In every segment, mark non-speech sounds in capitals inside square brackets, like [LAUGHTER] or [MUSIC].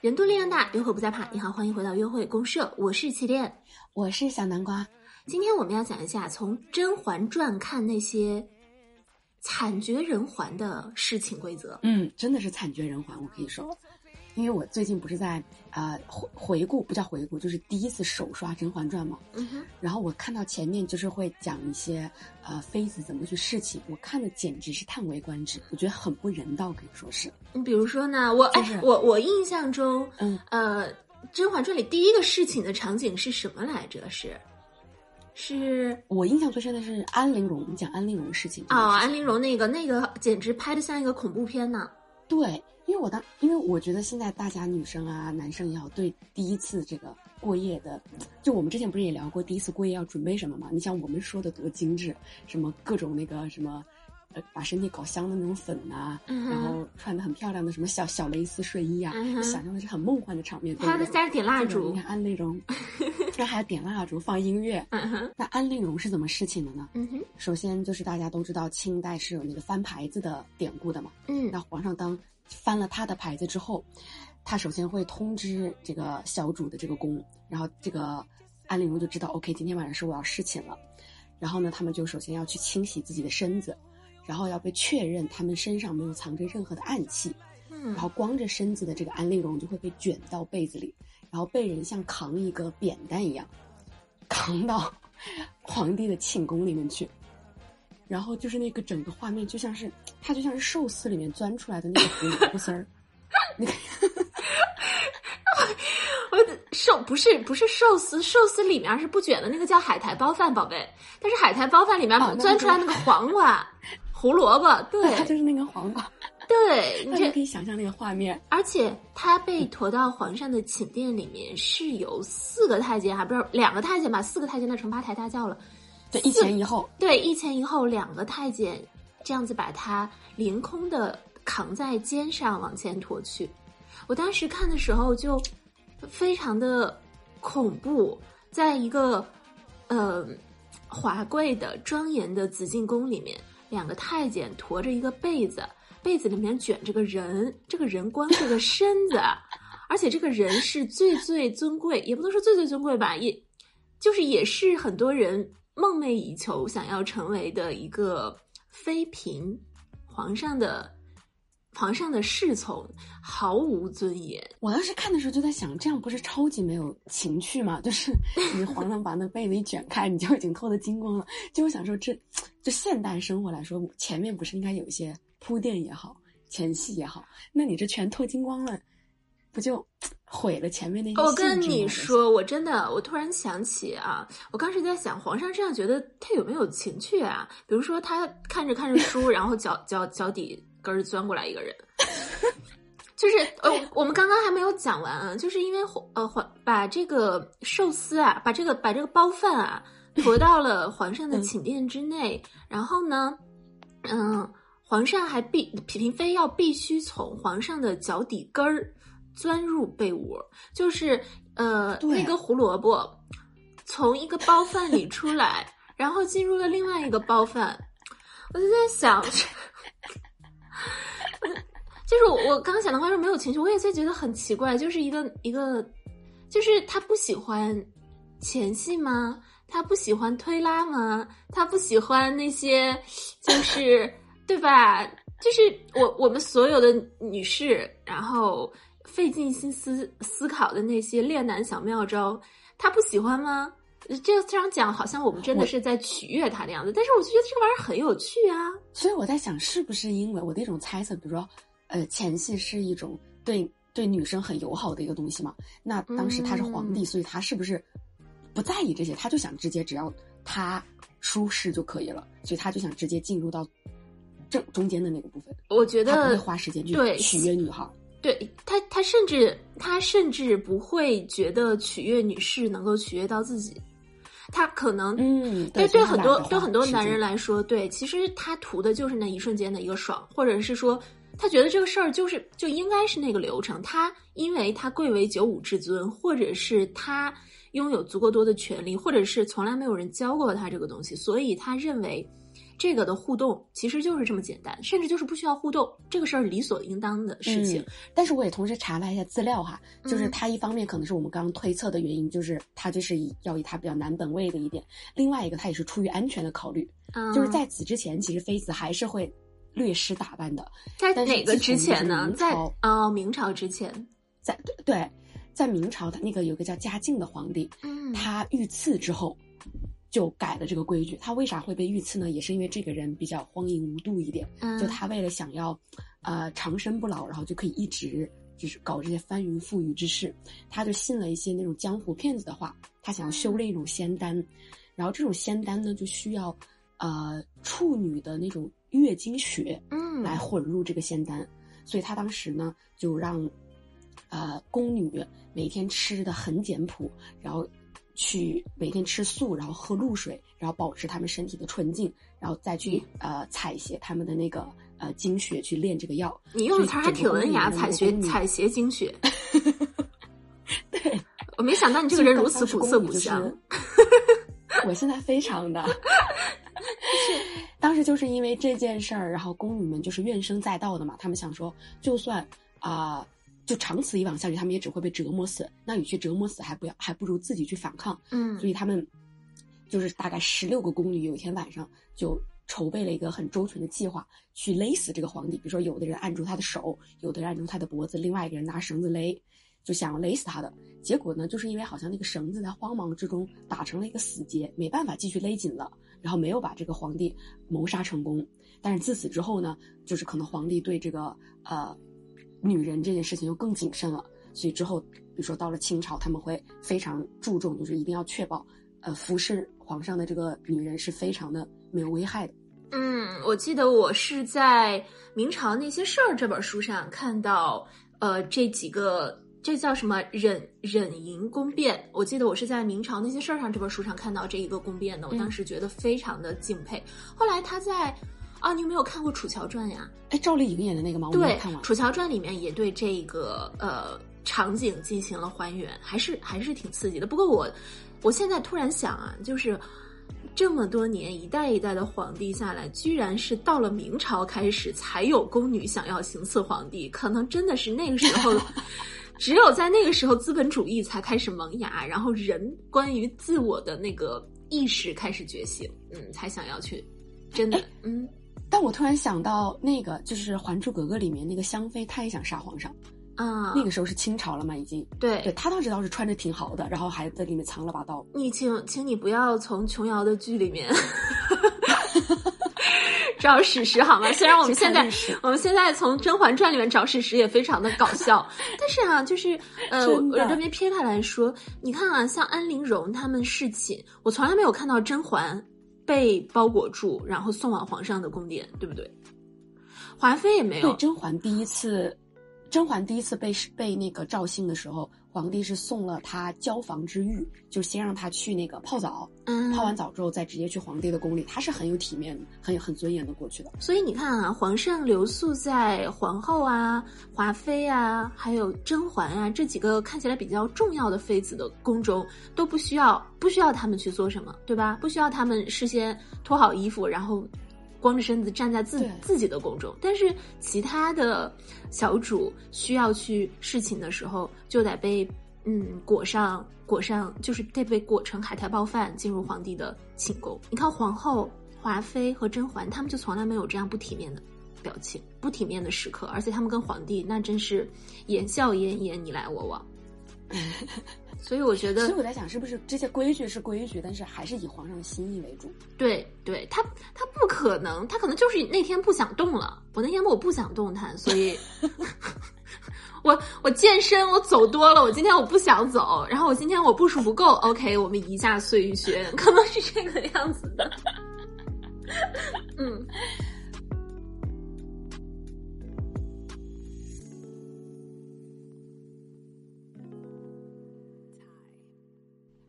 人多力量大，约会不再怕。你好，欢迎回到约会公社，我是起点，我是小南瓜。今天我们要讲一下从《甄嬛传》看那些惨绝人寰的事情规则。嗯，真的是惨绝人寰，我可以说。因为我最近不是在啊回回顾，不叫回顾，就是第一次手刷《甄嬛传》嘛。嗯哼。然后我看到前面就是会讲一些呃妃子怎么去侍寝，我看的简直是叹为观止，我觉得很不人道，可以说是。你比如说呢，我哎，我我印象中，嗯呃，《甄嬛传》里第一个侍寝的场景是什么来着？是是，我印象最深的是安陵容讲安陵容事情。哦，安陵容那个那个简直拍的像一个恐怖片呢。对。因为我当，因为我觉得现在大家女生啊，男生也好，对第一次这个过夜的，就我们之前不是也聊过第一次过夜要准备什么嘛？你想我们说的多精致，什么各种那个什么，呃，把身体搞香的那种粉呐，然后穿的很漂亮的什么小小蕾丝睡衣啊，想象的是很梦幻的场面。还要再点蜡烛，你看安陵容，[LAUGHS] 那还要点蜡烛放音乐。那安陵容是怎么侍寝的呢？嗯，首先就是大家都知道清代是有那个翻牌子的典故的嘛。嗯，那皇上当。翻了他的牌子之后，他首先会通知这个小主的这个宫，然后这个安陵容就知道，OK，今天晚上是我要侍寝了。然后呢，他们就首先要去清洗自己的身子，然后要被确认他们身上没有藏着任何的暗器。嗯，然后光着身子的这个安陵容就会被卷到被子里，然后被人像扛一个扁担一样扛到 [LAUGHS] 皇帝的寝宫里面去。然后就是那个整个画面，就像是它就像是寿司里面钻出来的那个胡萝卜丝儿。你看，[LAUGHS] 我寿不是不是寿司，寿司里面是不卷的那个叫海苔包饭，宝贝。但是海苔包饭里面钻出来那个 [LAUGHS] 黄瓜、胡萝卜，对，它就是那个黄瓜。[LAUGHS] 对，[LAUGHS] 你可以想象那个画面。而且他被驮到皇上的寝殿里面，是有四个太监，还不是两个太监吧？四个太监，那成八抬大轿了。对，一前一后，对，一前一后两个太监，这样子把他凌空的扛在肩上往前驮去。我当时看的时候就非常的恐怖，在一个呃华贵的庄严的紫禁宫里面，两个太监驮着一个被子，被子里面卷着个人，这个人光着个身子，而且这个人是最最尊贵，也不能说最最尊贵吧，也就是也是很多人。梦寐以求想要成为的一个妃嫔，皇上的皇上的侍从，毫无尊严。我当时看的时候就在想，这样不是超级没有情趣吗？就是 [LAUGHS] 你皇上把那被子一卷开，你就已经脱得精光了。就我想说，这就现代生活来说，前面不是应该有一些铺垫也好，前戏也好，那你这全脱精光了。不就 [TSK] 毁了前面那些？我跟你说，我真的，我突然想起啊，我当时在想，皇上这样觉得他有没有情趣啊？比如说他看着看着书，然后脚脚脚底根儿钻过来一个人，就是呃，我们刚刚还没有讲完啊，就是因为呃，皇把这个寿司啊，把这个把这个包饭啊，[LAUGHS] 驮到了皇上的寝殿之内，然后呢，嗯，皇上还必嫔妃要必须从皇上的脚底根儿。钻入被窝，就是呃，那个胡萝卜从一个包饭里出来，然后进入了另外一个包饭。我就在想，[LAUGHS] [LAUGHS] 就是我我刚想的话说没有情绪，我也在觉得很奇怪，就是一个一个，就是他不喜欢前戏吗？他不喜欢推拉吗？他不喜欢那些，就是对吧？就是我我们所有的女士，然后。费尽心思思考的那些恋男小妙招，他不喜欢吗？这这样讲好像我们真的是在取悦他的样子，但是我就觉得这个玩意儿很有趣啊。所以我在想，是不是因为我的一种猜测，比如说，呃，前戏是一种对对女生很友好的一个东西嘛？那当时他是皇帝，所以他是不是不在意这些？他就想直接只要他舒适就可以了，所以他就想直接进入到正中间的那个部分。我觉得他不会花时间去取悦女孩。对他，他甚至他甚至不会觉得取悦女士能够取悦到自己，他可能嗯，对对很多对很多男人来说，对其实他图的就是那一瞬间的一个爽，或者是说他觉得这个事儿就是就应该是那个流程。他因为他贵为九五至尊，或者是他拥有足够多的权利，或者是从来没有人教过他这个东西，所以他认为。这个的互动其实就是这么简单，甚至就是不需要互动，这个事儿理所应当的事情。但是我也同时查了一下资料哈，就是他一方面可能是我们刚刚推测的原因，就是他就是以要以他比较男本位的一点；另外一个他也是出于安全的考虑，就是在此之前，其实妃子还是会略施打扮的。在哪个之前呢？在啊，明朝之前，在对，在明朝，的那个有个叫嘉靖的皇帝，嗯，他遇刺之后。就改了这个规矩，他为啥会被遇刺呢？也是因为这个人比较荒淫无度一点，嗯就他为了想要，呃，长生不老，然后就可以一直就是搞这些翻云覆雨之事，他就信了一些那种江湖骗子的话，他想要修炼一种仙丹，然后这种仙丹呢就需要，呃，处女的那种月经血，嗯，来混入这个仙丹，所以他当时呢就让，呃，宫女每天吃的很简朴，然后。去每天吃素，然后喝露水，然后保持他们身体的纯净，然后再去呃采撷他们的那个呃精血去炼这个药。你用的词还挺文雅，采撷采撷精血。[LAUGHS] 对，我没想到你这个人如此古色古香。[LAUGHS] 我现在非常的，[LAUGHS] 当时就是因为这件事儿，然后宫女们就是怨声载道的嘛，他们想说，就算啊。就长此以往下去，他们也只会被折磨死。那与其折磨死，还不要，还不如自己去反抗。嗯，所以他们就是大概十六个宫女，有一天晚上就筹备了一个很周全的计划，去勒死这个皇帝。比如说，有的人按住他的手，有的人按住他的脖子，另外一个人拿绳子勒，就想要勒死他的。结果呢，就是因为好像那个绳子在慌忙之中打成了一个死结，没办法继续勒紧了，然后没有把这个皇帝谋杀成功。但是自此之后呢，就是可能皇帝对这个呃。女人这件事情就更谨慎了，所以之后，比如说到了清朝，他们会非常注重，就是一定要确保，呃，服侍皇上的这个女人是非常的没有危害的。嗯，我记得我是在《明朝那些事儿》这本书上看到，呃，这几个这叫什么忍忍淫宫变？我记得我是在《明朝那些事儿》上这本书上看到这一个宫变的，我当时觉得非常的敬佩。后来他在。啊，你有没有看过《楚乔传》呀？哎，赵丽颖演的那个吗？对，《楚乔传》里面也对这个呃场景进行了还原，还是还是挺刺激的。不过我我现在突然想啊，就是这么多年一代一代的皇帝下来，居然是到了明朝开始才有宫女想要行刺皇帝，可能真的是那个时候，[LAUGHS] 只有在那个时候资本主义才开始萌芽，然后人关于自我的那个意识开始觉醒，嗯，才想要去真的，嗯。但我突然想到，那个就是《还珠格格》里面那个香妃，她也想杀皇上，啊，那个时候是清朝了嘛，已经。对，对她当时倒是穿着挺好的，然后还在里面藏了把刀。[LAUGHS] 你请，请你不要从琼瑶的剧里面 [LAUGHS] 找史实好吗？虽然我们现在我们现在从《甄嬛传》里面找史实也非常的搞笑，[LAUGHS] 但是啊，就是呃，我我这边撇开来说，你看啊，像安陵容他们侍寝，我从来没有看到甄嬛。被包裹住，然后送往皇上的宫殿，对不对？华妃也没有。对，甄嬛第一次，甄嬛第一次被被那个赵信的时候。皇帝是送了他交房之玉，就先让他去那个泡澡，嗯，泡完澡之后再直接去皇帝的宫里，他是很有体面、很很尊严的过去的。所以你看啊，皇上留宿在皇后啊、华妃啊，还有甄嬛啊这几个看起来比较重要的妃子的宫中，都不需要不需要他们去做什么，对吧？不需要他们事先脱好衣服，然后。光着身子站在自自己的宫中，但是其他的小主需要去侍寝的时候，就得被嗯裹上裹上，就是得被裹成海苔包饭进入皇帝的寝宫。你看皇后、华妃和甄嬛，他们就从来没有这样不体面的表情、不体面的时刻，而且他们跟皇帝那真是言笑晏晏，你来我往。[LAUGHS] 所以我觉得，所以我在想，是不是这些规矩是规矩，但是还是以皇上的心意为主？对，对他，他不可能，他可能就是那天不想动了。我那天我不想动弹，所以，[LAUGHS] [LAUGHS] 我我健身，我走多了，我今天我不想走，然后我今天我步数不够，OK，我们移驾碎玉轩，可能是这个样子的。[LAUGHS] 嗯。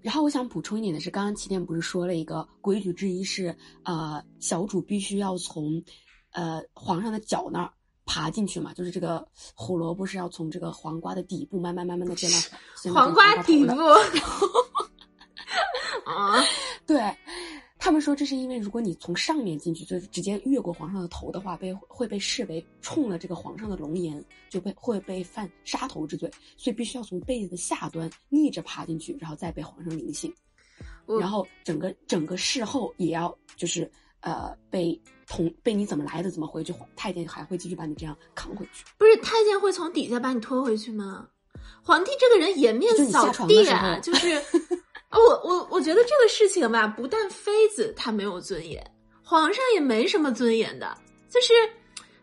然后我想补充一点的是，刚刚起点不是说了一个规矩之一是，呃，小主必须要从，呃，皇上的脚那儿爬进去嘛，就是这个胡萝卜是要从这个黄瓜的底部慢慢慢慢的变到黄瓜底部。[LAUGHS] 啊，[LAUGHS] 对。他们说，这是因为如果你从上面进去，就是直接越过皇上的头的话，被会被视为冲了这个皇上的龙颜，就被会被犯杀头之罪，所以必须要从被子的下端逆着爬进去，然后再被皇上临幸。然后整个整个事后也要就是呃被同被你怎么来的怎么回去，太监还会继续把你这样扛回去。不是太监会从底下把你拖回去吗？皇帝这个人颜面扫地啊，就是。我我我觉得这个事情吧，不但妃子她没有尊严，皇上也没什么尊严的。就是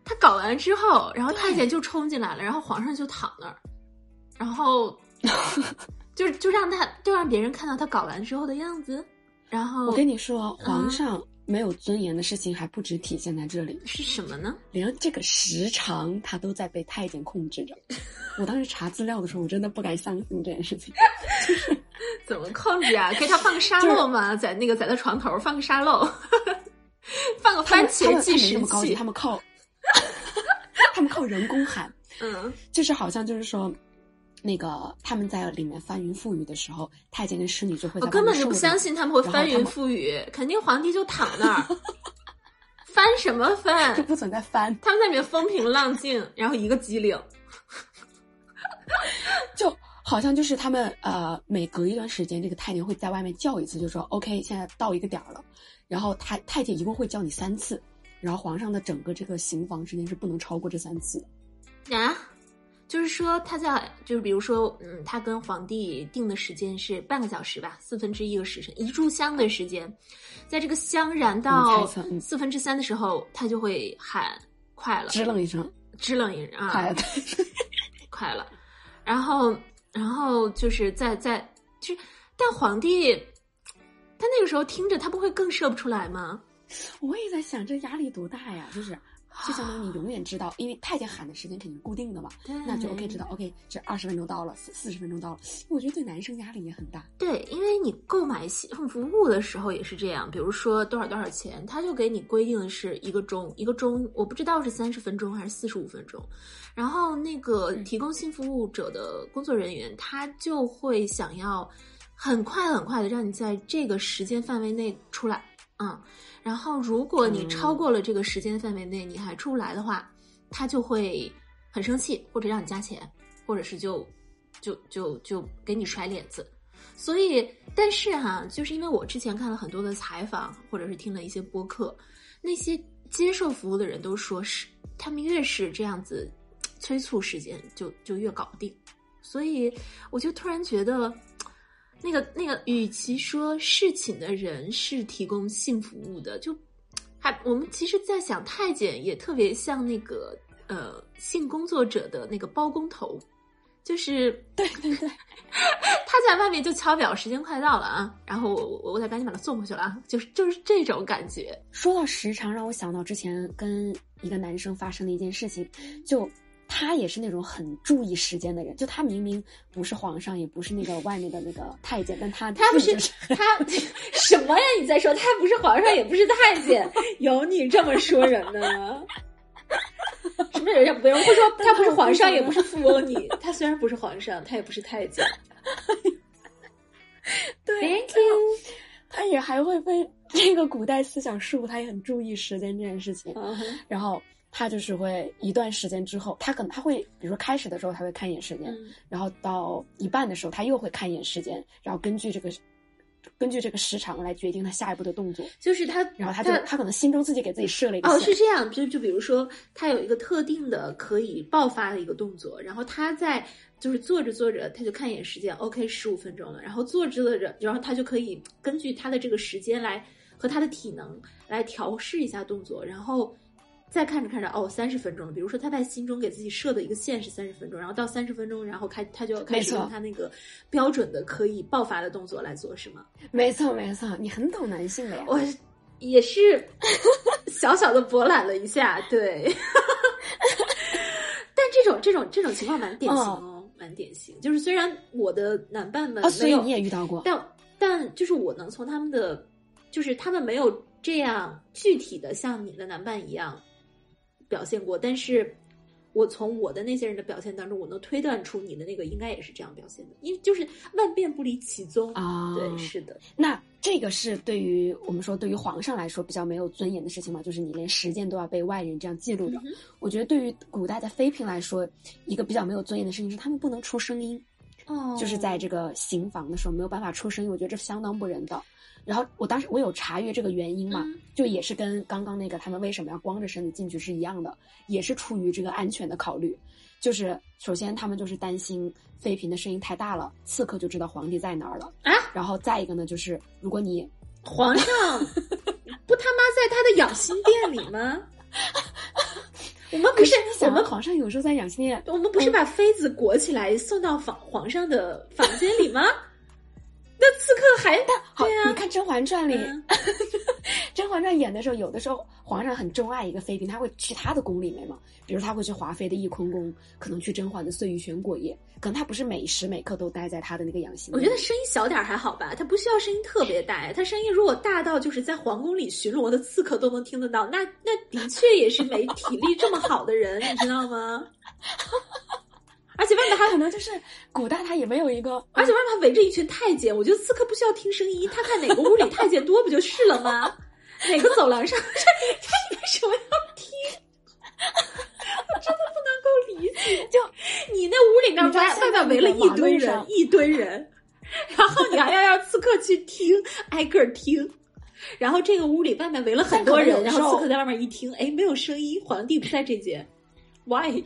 他搞完之后，然后太监就冲进来了，然后皇上就躺那儿，然后 [LAUGHS] 就就让他就让别人看到他搞完之后的样子。然后我跟你说，皇上。没有尊严的事情还不止体现在这里，是什么呢？连这个时长他都在被太监控制着。我当时查资料的时候，我真的不敢相信这件事情。就是 [LAUGHS] 怎么控制啊？给他放个沙漏吗？在那个在他床头放个沙漏，[LAUGHS] 放个番茄计时器。他们靠，[LAUGHS] 他们靠人工喊。嗯，就是好像就是说。那个他们在里面翻云覆雨的时候，太监跟侍女就会。我根本就不相信他们会翻云覆雨，肯定皇帝就躺那儿，[LAUGHS] 翻什么翻？就不存在翻。他们在里面风平浪静，然后一个机灵，[LAUGHS] 就好像就是他们呃，每隔一段时间，这个太监会在外面叫一次，就说 OK，现在到一个点儿了。然后太太监一共会叫你三次，然后皇上的整个这个行房时间是不能超过这三次。啊？就是说，他在就是比如说，嗯，他跟皇帝定的时间是半个小时吧，四分之一个时辰，一炷香的时间，在这个香燃到四分之三的时候，他就会喊快了，支棱一声，支棱一声啊，快了，[LAUGHS] 快了，然后，然后就是在在，就是，但皇帝他那个时候听着，他不会更射不出来吗？我也在想，这压力多大呀，就是。就相当于你永远知道，因为太监喊的时间肯定是固定的嘛，那就 OK 知道 OK 这二十分钟到了，四四十分钟到了。我觉得对男生压力也很大。对，因为你购买性服务的时候也是这样，比如说多少多少钱，他就给你规定的是一个钟，一个钟我不知道是三十分钟还是四十五分钟，然后那个提供性服务者的工作人员他就会想要很快很快的让你在这个时间范围内出来，嗯。然后，如果你超过了这个时间范围内，你还出不来的话，他就会很生气，或者让你加钱，或者是就就就就给你甩脸子。所以，但是哈，就是因为我之前看了很多的采访，或者是听了一些播客，那些接受服务的人都说是，他们越是这样子催促时间，就就越搞不定。所以，我就突然觉得。那个那个，与其说侍寝的人是提供性服务的，就还我们其实，在想太监也特别像那个呃性工作者的那个包工头，就是对对对，[LAUGHS] 他在外面就敲表，时间快到了啊，然后我我我得赶紧把他送回去了啊，就是就是这种感觉。说到时长，让我想到之前跟一个男生发生的一件事情，就。他也是那种很注意时间的人，就他明明不是皇上，也不是那个外面的那个太监，但他他不是他 [LAUGHS] 什么呀？你在说他不是皇上，也不是太监，有你这么说人的？[LAUGHS] 什么人？不用会说他不是皇上，也不是富翁。你他虽然不是皇上，他也不是太监。[LAUGHS] 对，Thank you。他也还会被这个古代思想束缚，他也很注意时间这件事情，然后。他就是会一段时间之后，他可能他会，比如说开始的时候他会看一眼时间，然后到一半的时候他又会看一眼时间，然后根据这个，根据这个时长来决定他下一步的动作。就是他，然后他就他可能心中自己给自己设了一个哦，是这样，就就比如说他有一个特定的可以爆发的一个动作，然后他在就是做着做着他就看一眼时间，OK，十五分钟了，然后做着着，然后他就可以根据他的这个时间来和他的体能来调试一下动作，然后。再看着看着，哦，三十分钟了。比如说，他在心中给自己设的一个线是三十分钟，然后到三十分钟，然后开他就开始用他那个标准的可以爆发的动作来做，是吗？没错，没错，你很懂男性的呀。我也是 [LAUGHS] 小小的博览了一下，对。[LAUGHS] 但这种这种这种情况蛮典型哦，蛮典型。就是虽然我的男伴们，所以你也遇到过，但但就是我能从他们的，就是他们没有这样具体的像你的男伴一样。表现过，但是我从我的那些人的表现当中，我能推断出你的那个应该也是这样表现的，因为就是万变不离其宗啊。对，是的。那这个是对于我们说对于皇上来说比较没有尊严的事情嘛？就是你连时间都要被外人这样记录着。我觉得对于古代的妃嫔来说，一个比较没有尊严的事情是他们不能出声音。哦，就是在这个行房的时候没有办法出声音，我觉得这相当不人道。然后我当时我有查阅这个原因嘛，就也是跟刚刚那个他们为什么要光着身子进去是一样的，也是出于这个安全的考虑。就是首先他们就是担心妃嫔的声音太大了，刺客就知道皇帝在哪儿了啊。然后再一个呢，就是如果你皇上 [LAUGHS] 不他妈在他的养心殿里吗？[LAUGHS] 我们不是我们皇上有时候在养心殿，我们不是把妃子裹起来送到房皇上的房间里吗？那刺客还好，对啊，你看《甄嬛传》里，[LAUGHS]《甄嬛传》演的时候，有的时候皇上很钟爱一个妃嫔，他会去她的宫里面嘛，比如他会去华妃的翊坤宫，可能去甄嬛的碎玉轩过夜，可能他不是每时每刻都待在他的那个养心。我觉得声音小点还好吧，他不需要声音特别大，他声音如果大到就是在皇宫里巡逻的刺客都能听得到，那那的确也是没体力这么好的人，你知道吗？能就是古代，他也没有一个，[LAUGHS] 而且外面还围着一群太监。我觉得刺客不需要听声音，他看哪个屋里太监多不就是了吗？[LAUGHS] 哪个走廊上，[LAUGHS] 他为什么要听？我真的不能够理解。就你那屋里面外外面围了一堆人，一堆人，然后你还要让刺客去听，挨个听。然后这个屋里外面围了很多人，然后刺客在外面一听，哎，没有声音，皇帝不在这间，why？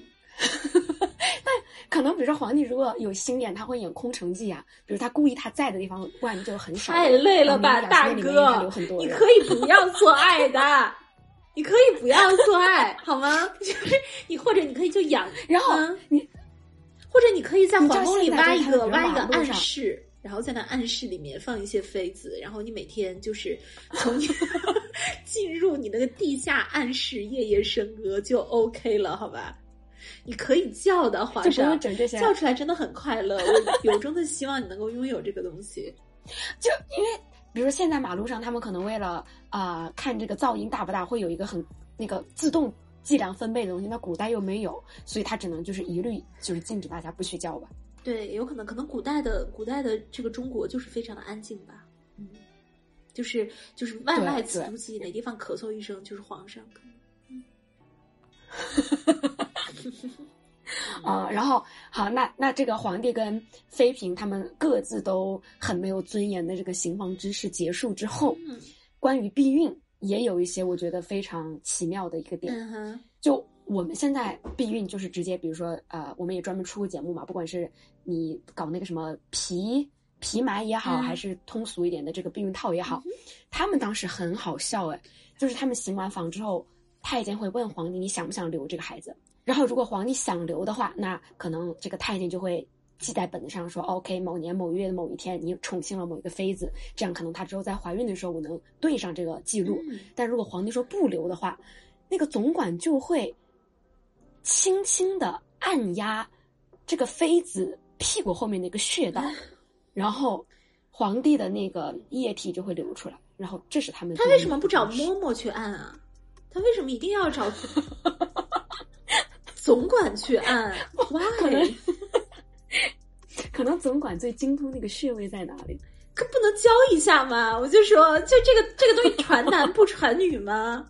但可能，比如说皇帝如果有心眼，他会演空城计啊。比如他故意他在的地方外面就很少。太累了吧，大哥！你可以不要做爱的，你可以不要做爱好吗？[LAUGHS] 就是你或者你可以就养，[LAUGHS] 然后你或者你可以在皇宫里挖一个挖一个暗室，然后在那暗室里面放一些妃子，然后你每天就是从 [LAUGHS] 进入你那个地下暗室，夜夜笙歌就 OK 了，好吧？你可以叫的，皇上叫出来真的很快乐。我由衷的希望你能够拥有这个东西。[LAUGHS] 就因为，比如现在马路上，他们可能为了啊看这个噪音大不大，会有一个很那个自动计量分贝的东西。那古代又没有，所以他只能就是一律就是禁止大家不许叫吧。对，有可能可能古代的古代的这个中国就是非常的安静吧。嗯，就是就是万籁此不寂，哪地方咳嗽一声就是皇上。嗯。[LAUGHS] [LAUGHS] 啊，然后好，那那这个皇帝跟妃嫔他们各自都很没有尊严的这个行房之事结束之后，关于避孕也有一些我觉得非常奇妙的一个点。就我们现在避孕就是直接，比如说呃，我们也专门出过节目嘛，不管是你搞那个什么皮皮埋也好，还是通俗一点的这个避孕套也好，他们当时很好笑哎，就是他们行完房之后。太监会问皇帝：“你想不想留这个孩子？”然后，如果皇帝想留的话，那可能这个太监就会记在本子上，说：“OK，某年某月的某一天，你宠幸了某一个妃子，这样可能他之后在怀孕的时候，我能对上这个记录。”但如果皇帝说不留的话，那个总管就会轻轻的按压这个妃子屁股后面那个穴道，[LAUGHS] 然后皇帝的那个液体就会流出来。然后这是他们他为什么不找嬷嬷去按啊？他为什么一定要找 [LAUGHS] 总管去按？可能 [LAUGHS] 可能总管最精通那个穴位在哪里？可不能教一下吗？我就说，就这个这个东西传男不传女吗？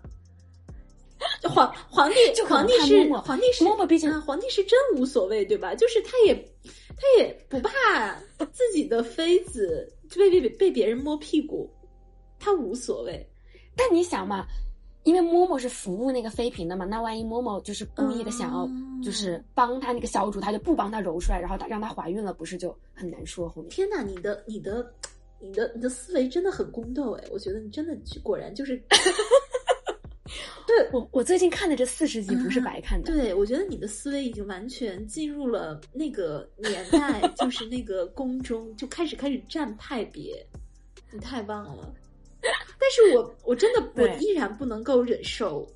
[LAUGHS] 皇皇帝就皇帝是皇帝是摸摸，毕竟皇帝是真无所谓，对吧？就是他也他也不怕自己的妃子被被被别人摸屁股，他无所谓。但你想嘛？因为嬷嬷是服务那个妃嫔的嘛，那万一嬷嬷就是故意的想要，就是帮她那个小主，他就不帮她揉出来，然后让她怀孕了，不是就很难说后面？天哪，你的你的你的你的思维真的很宫斗哎！我觉得你真的果然就是，[LAUGHS] 对我我最近看的这四十集不是白看的。对，我觉得你的思维已经完全进入了那个年代，就是那个宫中就开始开始站派别，你太棒了。[LAUGHS] 但是我我真的我依然不能够忍受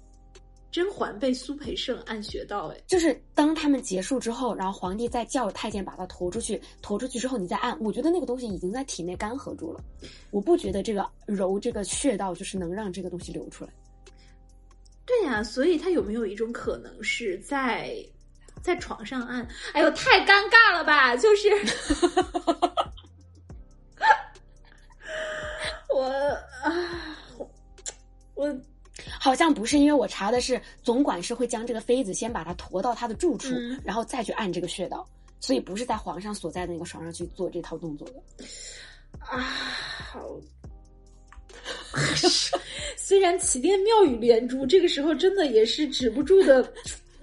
甄嬛被苏培盛按穴道，哎，就是当他们结束之后，然后皇帝再叫太监把他驮出去，驮出去之后你再按，我觉得那个东西已经在体内干涸住了，我不觉得这个揉这个穴道就是能让这个东西流出来。对呀，所以他有没有一种可能是在在床上按，哎呦，太尴尬了吧！就是 [LAUGHS] 我啊，我好像不是，因为我查的是总管是会将这个妃子先把她驮到她的住处，嗯然后再去按这个穴道，所以不是在皇上所在的那个床上去做这套动作的。啊，好。[LAUGHS] 虽然起殿妙语连珠，这个时候真的也是止不住的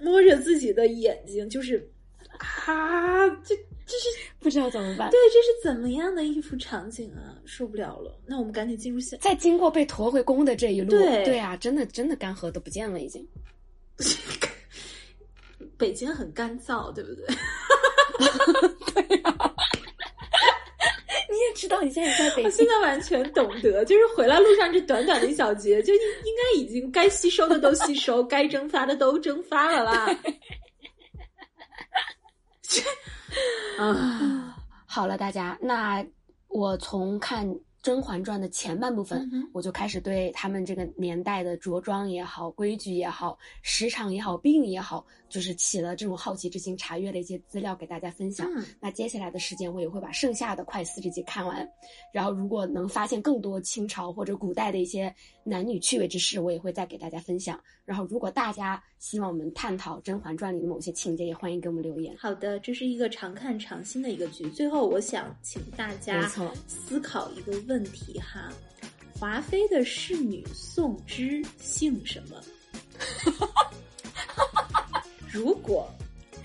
摸着自己的眼睛，就是啊，这这是不知道怎么办。对，这是怎么样的一幅场景啊？受不了了，那我们赶紧进入下。在经过被驮回宫的这一路，对对啊，真的真的干涸都不见了，已经。北京很干燥，对不对？[LAUGHS] 对啊 [LAUGHS] 你也知道你现在在北我现，在完全懂得，就是回来路上这短短的一小节，就应应该已经该吸收的都吸收，该蒸发的都蒸发了啦。[LAUGHS] 啊，[LAUGHS] 好了，大家，那我从看《甄嬛传》的前半部分，嗯我就开始对他们这个年代的着装也好、规矩也好、时长也好、病也好，就是起了这种好奇之心，查阅了一些资料给大家分享。嗯那接下来的时间，我也会把剩下的快四十集看完。然后，如果能发现更多清朝或者古代的一些男女趣味之事，我也会再给大家分享。然后，如果大家希望我们探讨《甄嬛传》里的某些情节，也欢迎给我们留言。好的，这是一个常看常新的一个剧。最后，我想请大家思考一个问题哈：华妃的侍女宋芝姓什么？[LAUGHS] 如果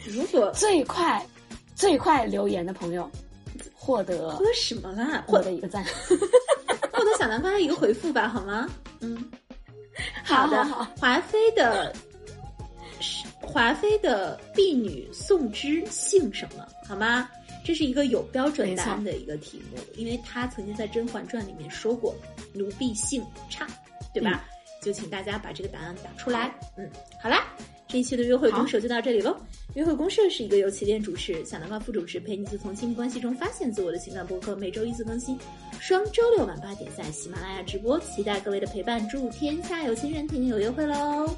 如果最快最快留言的朋友获得喝什么啦？获获得一个赞。获得小南瓜一个回复吧，好吗？嗯，的。好好好华妃的华妃的婢女宋芝姓什么？好吗？这是一个有标准答案的一个题目，因为他曾经在《甄嬛传》里面说过奴婢性差，对吧？就请大家把这个答案打出来。嗯，好啦，这一期的约会公社就到这里喽。约会公社是一个由起点主持、小南瓜副主持陪你自从亲密关系中发现自我的情感播客，每周一次更新，双周六晚八点在喜马拉雅直播，期待各位的陪伴，祝天下有情人天天有约会喽！